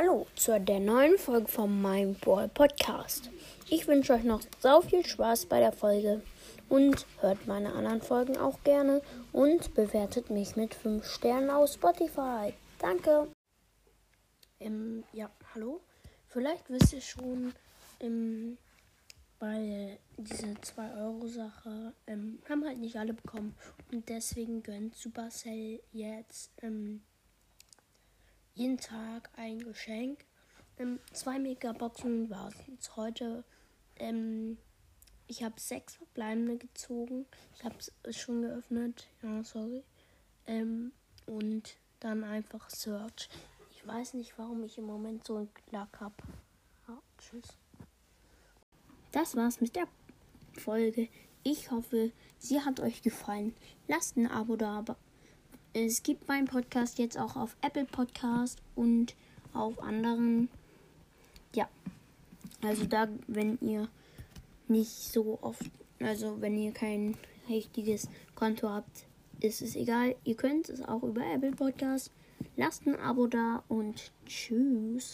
Hallo zu der neuen Folge von meinem Ball Podcast. Ich wünsche euch noch so viel Spaß bei der Folge und hört meine anderen Folgen auch gerne und bewertet mich mit 5 Sternen auf Spotify. Danke. Ähm, ja, hallo. Vielleicht wisst ihr schon, ähm, bei dieser 2-Euro-Sache ähm, haben halt nicht alle bekommen und deswegen gönnt Supercell jetzt ähm, jeden Tag ein Geschenk. Ähm, zwei Megaboxen war es heute. Ähm, ich habe sechs verbleibende gezogen. Ich habe es schon geöffnet. Ja, sorry. Ähm, und dann einfach Search. Ich weiß nicht, warum ich im Moment so einen Lack habe. Ja, tschüss. Das war's mit der Folge. Ich hoffe, sie hat euch gefallen. Lasst ein Abo da, es gibt meinen Podcast jetzt auch auf Apple Podcast und auf anderen. Ja. Also da, wenn ihr nicht so oft, also wenn ihr kein richtiges Konto habt, ist es egal. Ihr könnt es auch über Apple Podcast. Lasst ein Abo da und tschüss.